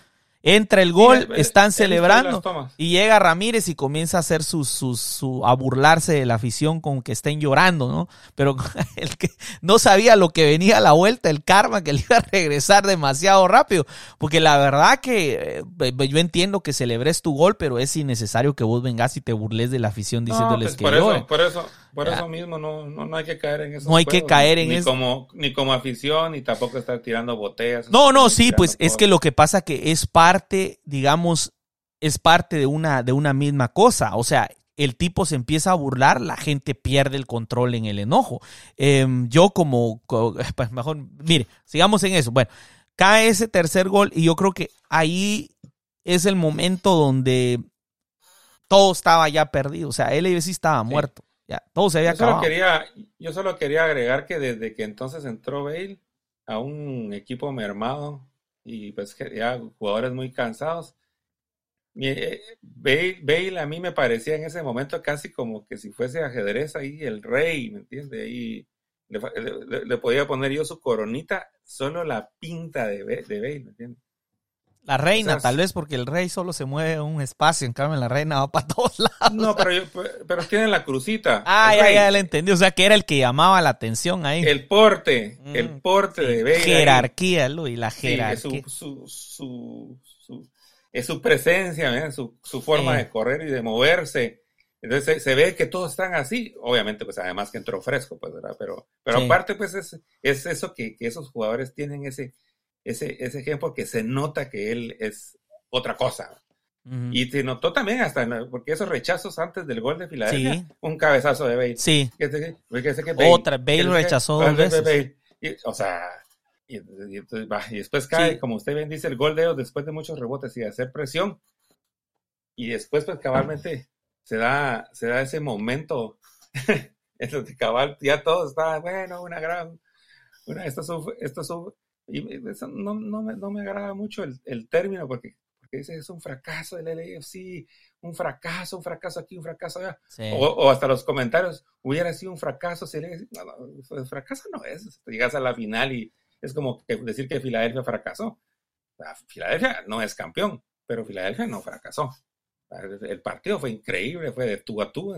Entra el gol, están celebrando y llega Ramírez y comienza a hacer sus, sus, su, a burlarse de la afición con que estén llorando, ¿no? Pero el que no sabía lo que venía a la vuelta, el karma que le iba a regresar demasiado rápido. Porque la verdad que eh, yo entiendo que celebres tu gol, pero es innecesario que vos vengas y te burles de la afición No, diciéndoles pues que por lloren. eso, por eso, por eso mismo no, no, no hay que caer en eso. No hay que caer en ni eso. Como, ni como afición, ni tampoco estar tirando botellas. No, no, sí, pues es que lo que pasa que es parte, digamos, es parte de una, de una misma cosa. O sea, el tipo se empieza a burlar, la gente pierde el control en el enojo. Em, yo como, co- pues mejor, mire, sigamos en eso. Bueno, cae ese tercer gol y yo creo que ahí es el momento donde todo estaba ya perdido. O sea, él sí estaba muerto. Ya, todo se había Yo solo, acabado. quería, yo solo quería agregar que desde que entonces entró Bale a un equipo mermado y pues ya jugadores muy cansados, mi- eh, Bale, Bale a mí me parecía en ese momento casi como que si fuese ajedrez ahí el rey, ¿me entiendes? Ahí le, podía poner yo su coronita, solo la pinta de, de Bale, ¿me entiendes? La reina, o sea, tal vez porque el rey solo se mueve un espacio, en cambio la reina va para todos lados. No, pero, pero tiene la crucita. Ah, ya, rey. ya le entendí. O sea, que era el que llamaba la atención ahí. El porte, Mm, el porte de ahí. jerarquía, Luis, la Sí, es su, jerarquía. su, su, su- es su presencia, ¿verdad? su, su forma Sí. de correr y de moverse. Entonces se, se ve que todos están así. Obviamente, pues además que entró fresco, pues, ¿verdad? Pero, pero Sí. aparte, pues es, es eso que, que esos jugadores tienen ese, ese, ese ejemplo que se nota que él es otra cosa. Y se notó también hasta, porque esos rechazos antes del gol de Filadelfia, Sí. un cabezazo de Bale. Sí, Que que Otra, Bale rechazó dos veces. Bale. Y, o sea, y, y entonces va, y después cae, Sí. como usted bien dice, el gol de ellos después de muchos rebotes y de hacer presión. Y después, pues cabalmente, se da, se da ese momento en donde cabal ya todo está, bueno, una gran, una, esto es un- esto es un- y eso no, no, me, no me agrada mucho el, el término porque, porque dice es un fracaso del LAFC, un fracaso, un fracaso aquí, un fracaso allá. sí. O, o hasta los comentarios, hubiera sido un fracaso. Si le- no, no, fracaso no es. Llegas a la final y es como que decir que Filadelfia fracasó. La Filadelfia no es campeón. pero Filadelfia no fracasó. El partido fue increíble, fue de tú a tú,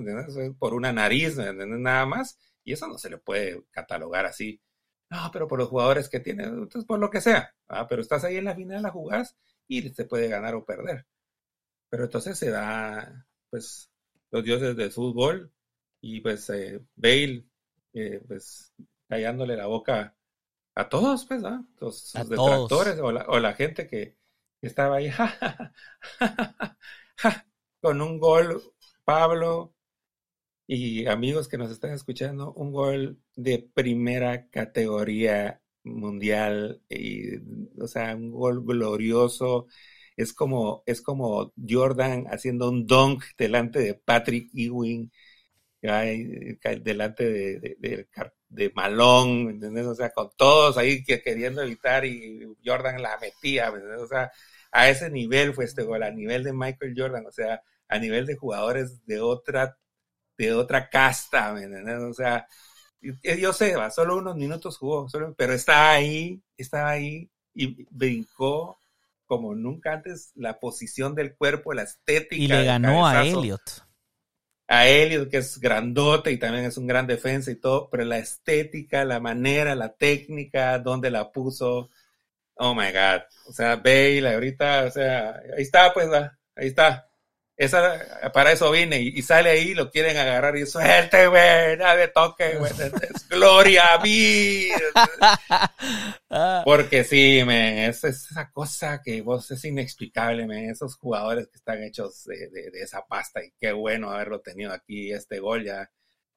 por una nariz, nada más, y eso no se le puede catalogar así. No, pero por los jugadores que tiene, entonces por lo que sea, pero estás ahí en la final, la jugás y se puede ganar o perder. Pero entonces se da, pues, los dioses del fútbol y pues eh, Bale, eh, pues, callándole la boca a todos, pues, ¿no? Los, detractores O, la, gente que, estaba ahí, con un gol, Pablo y amigos que nos están escuchando, un gol de primera categoría mundial, y, o sea, un gol glorioso. Es como, es como Jordan haciendo un dunk delante de Patrick Ewing, delante de, de, de, Malón, ¿entendés? O sea, con todos ahí que queriendo evitar y Jordan la metía, O sea, a ese nivel fue este gol, a nivel de Michael Jordan, o sea, a nivel de jugadores de otra, de otra casta, O sea, yo sé, va, solo unos minutos jugó, solo, pero está ahí, estaba ahí y brincó como nunca antes la posición del cuerpo, la estética. Y le ganó a Elliot. A Elliot, que es grandote y también es un gran defensa y todo, pero la estética, la manera, la técnica, donde la puso, oh my God. O sea, Bale ahorita, o sea, ahí está, pues, ahí está. Esa, para eso vine y, sale ahí, lo quieren agarrar y suelte, güey, nadie toque, güey, es, gloria a mí. Porque sí, me, es, esa cosa que vos es inexplicable, me, esos jugadores que están hechos de, de, esa pasta y qué bueno haberlo tenido aquí, este gol ya.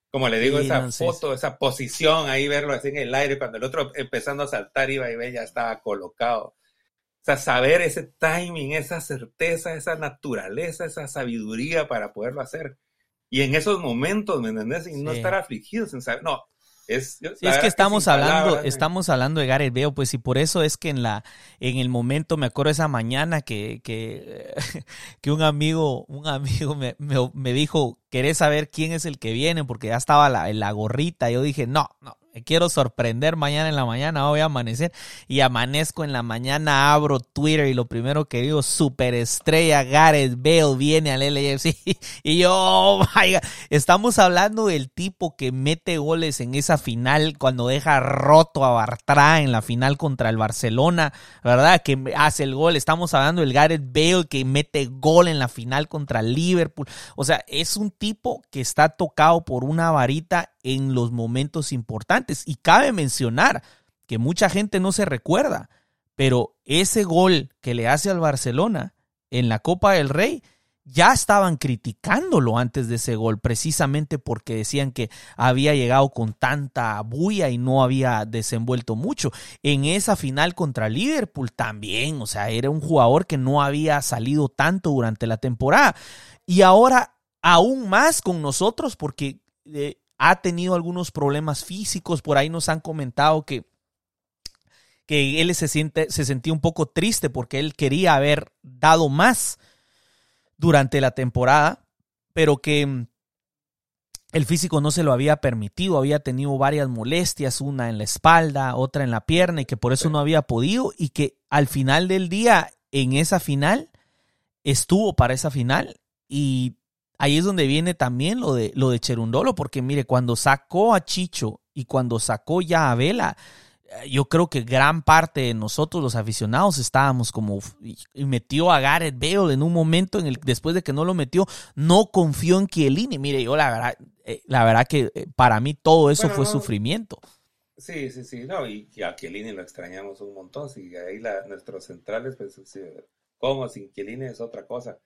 Como le digo, esa foto, esa posición ahí, verlo así en el aire, cuando el otro empezando a saltar iba y ve, ya estaba colocado. O sea, saber ese timing, esa certeza, esa naturaleza, esa sabiduría para poderlo hacer. Y en esos momentos, ¿me entendés? Y no estar afligido sin saber, no, es, es que estamos hablando, estamos hablando de Gareth Bale, pues y por eso es que en la, en el momento, me acuerdo esa mañana que, que, que un amigo, un amigo me, me, dijo, ¿querés saber quién es el que viene? Porque ya estaba la, la gorrita. Yo dije, no, no, quiero sorprender mañana en la mañana, voy a amanecer y amanezco en la mañana, abro Twitter y lo primero que digo, superestrella Gareth Bale viene al LAFC y yo, oh estamos hablando del tipo que mete goles en esa final cuando deja roto a Bartra en la final contra el Barcelona, ¿verdad? Que hace el gol, estamos hablando del Gareth Bale que mete gol en la final contra Liverpool, o sea, es un tipo que está tocado por una varita en los momentos importantes. Y cabe mencionar que mucha gente no se recuerda, pero ese gol que le hace al Barcelona en la Copa del Rey, ya estaban criticándolo antes de ese gol, precisamente porque decían que había llegado con tanta bulla y no había desenvuelto mucho. En esa final contra Liverpool también, o sea, era un jugador que no había salido tanto durante la temporada. Y ahora aún más con nosotros, porque eh, ha tenido algunos problemas físicos, por ahí nos han comentado que, que él se, siente, se sentía un poco triste porque él quería haber dado más durante la temporada, pero que mm, el físico no se lo había permitido, había tenido varias molestias, una en la espalda, otra en la pierna, y que por eso no había podido, y que al final del día, en esa final, estuvo para esa final, y ahí es donde viene también lo de, lo de Cherundolo, porque mire, cuando sacó a Chicho y cuando sacó ya a Vela, eh, yo creo que gran parte de nosotros los aficionados estábamos como y metió a Gareth Bale en un momento en el después de que no lo metió no confió en Chiellini. Mire yo la verdad eh, la verdad que eh, para mí todo eso fue sufrimiento. Sí sí sí no y, a Chiellini lo extrañamos un montón y ahí la, nuestros centrales pues como sin Chiellini es otra cosa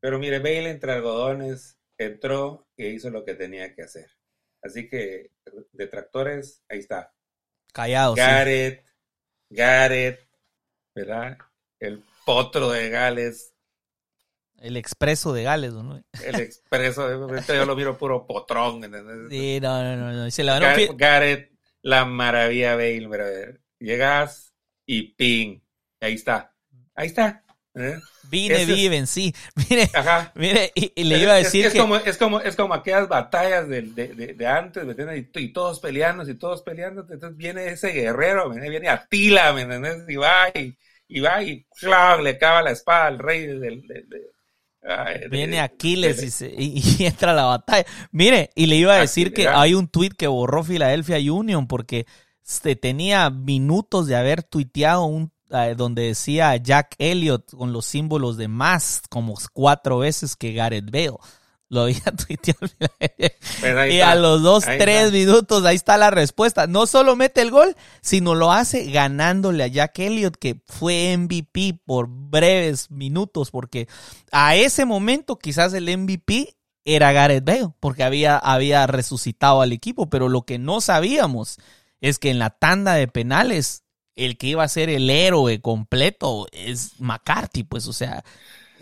pero mire, Bale entre algodones entró e hizo lo que tenía que hacer. Así que, detractores, ahí está. Callado. Gareth, Gareth, ¿verdad? El potro de Gales. El expreso de Gales, ¿no? El expreso, este yo lo miro puro potrón. Sí, no, no, no. no. Se la Gareth, Gareth, la maravilla Bale, brother. Llegas y ping. Ahí está. Ahí está. ¿Eh? Vine, viven, sí. Mire, mire y, le iba a decir es, que... Como, es, como, es como aquellas batallas de, de, de, antes, ¿me entiendes? Y, todos peleando, y todos peleando. Entonces viene ese guerrero, viene Atila, ¿me entiendes? Y va y, y va y le cava la espada al rey del... Viene Aquiles y, entra a la batalla. Mire, y le iba a decir que hay un tweet que borró Philadelphia Union porque se tenía minutos de haber tuiteado un eh, donde decía Jack Elliott con los símbolos de más como cuatro veces que Gareth Bale. Lo había tuiteado. Pues y a los dos, tres minutos, ahí está la respuesta. No solo mete el gol, sino lo hace ganándole a Jack Elliott, que fue MVP por breves minutos, porque a ese momento quizás el MVP era Gareth Bale, porque había, había resucitado al equipo, pero lo que no sabíamos es que en la tanda de penales el que iba a ser el héroe completo es McCarthy, pues, o sea,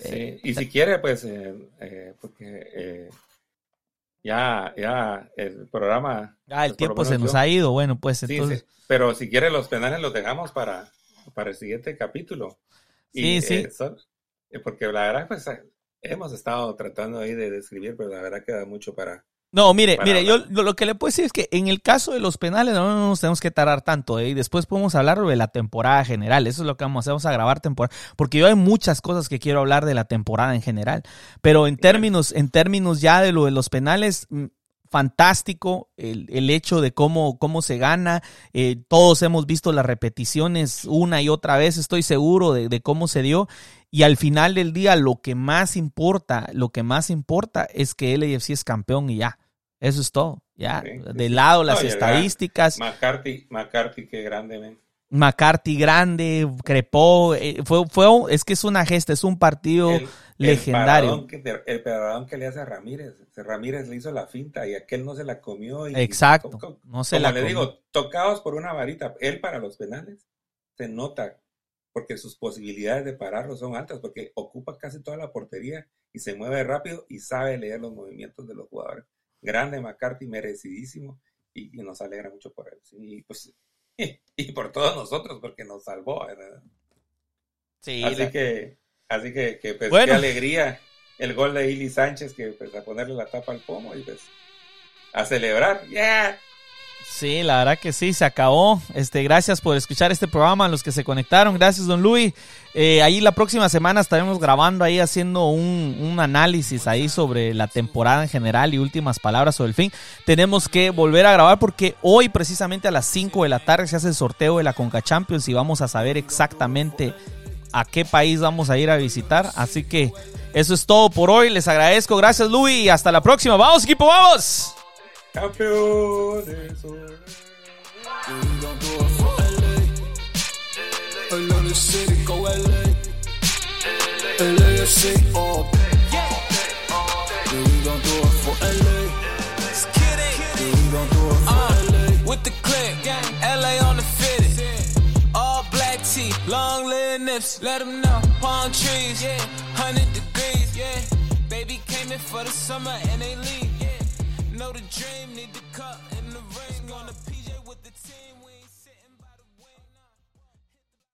Sí, y si quiere, pues, eh, eh, porque eh, ya, ya el programa. Ah, el tiempo se nos ha ido, bueno, pues entonces. Pero si quiere, los penales los dejamos para, para el siguiente capítulo. Sí, sí. porque la verdad, pues, hemos estado tratando ahí de describir, pero la verdad queda mucho para, no, mire, mire, yo lo que le puedo decir es que en el caso de los penales no, nos tenemos que tardar tanto, ¿eh? y después podemos hablar de la temporada general, eso es lo que vamos a hacer, vamos a grabar temporada, porque yo hay muchas cosas que quiero hablar de la temporada en general, pero en términos, en términos ya de lo de los penales, mm, fantástico el, hecho de cómo, cómo se gana, eh, todos hemos visto las repeticiones una y otra vez, estoy seguro de, de cómo se dio, y al final del día, lo que más importa, lo que más importa es que LAFC es campeón y ya. Eso es todo. Ya. de lado las estadísticas. McCarthy, McCarthy, qué grande, McCarthy grande, crepó, eh, fue, fue, es que es una gesta, es un partido legendario. El paradón, que, le hace a Ramírez, Ramírez le hizo la finta y aquel no se la comió. Y, Exacto, no se la le digo, tocados por una varita, él para los penales, se nota porque sus posibilidades de pararlo son altas, porque ocupa casi toda la portería y se mueve rápido y sabe leer los movimientos de los jugadores. Grande McCarthy, merecidísimo, y, nos alegra mucho por él. Y, pues, y, por todos nosotros, porque nos salvó. Sí, así que, así que, pues, qué alegría el gol de Ili Sánchez, que pues a ponerle la tapa al pomo y pues a celebrar. ¡Yeah! Sí, la verdad que sí, se acabó. Este, gracias por escuchar este programa, los que se conectaron. Gracias, don Luis. Eh, ahí la próxima semana estaremos grabando ahí, haciendo un, un, análisis ahí sobre la temporada en general y últimas palabras sobre el fin. Tenemos que volver a grabar porque hoy, precisamente a las 5 de la tarde, se hace el sorteo de la Conca Champions y vamos a saber exactamente a qué país vamos a ir a visitar. Así que eso es todo por hoy. Les agradezco. Gracias, Luis. Y hasta la próxima. ¡Vamos, equipo! ¡Vamos! Campeones. We gon' do it for LA. Another city, go LA. All day. Yeah, we gon' do it for LA. Yeah, we gon' do it LA. With the LA on the fitted. All black tee, long leg nips, let them know. Palm trees, yeah, 100 degrees, yeah. Baby came in for the summer and they leave. Know the dream, need the cup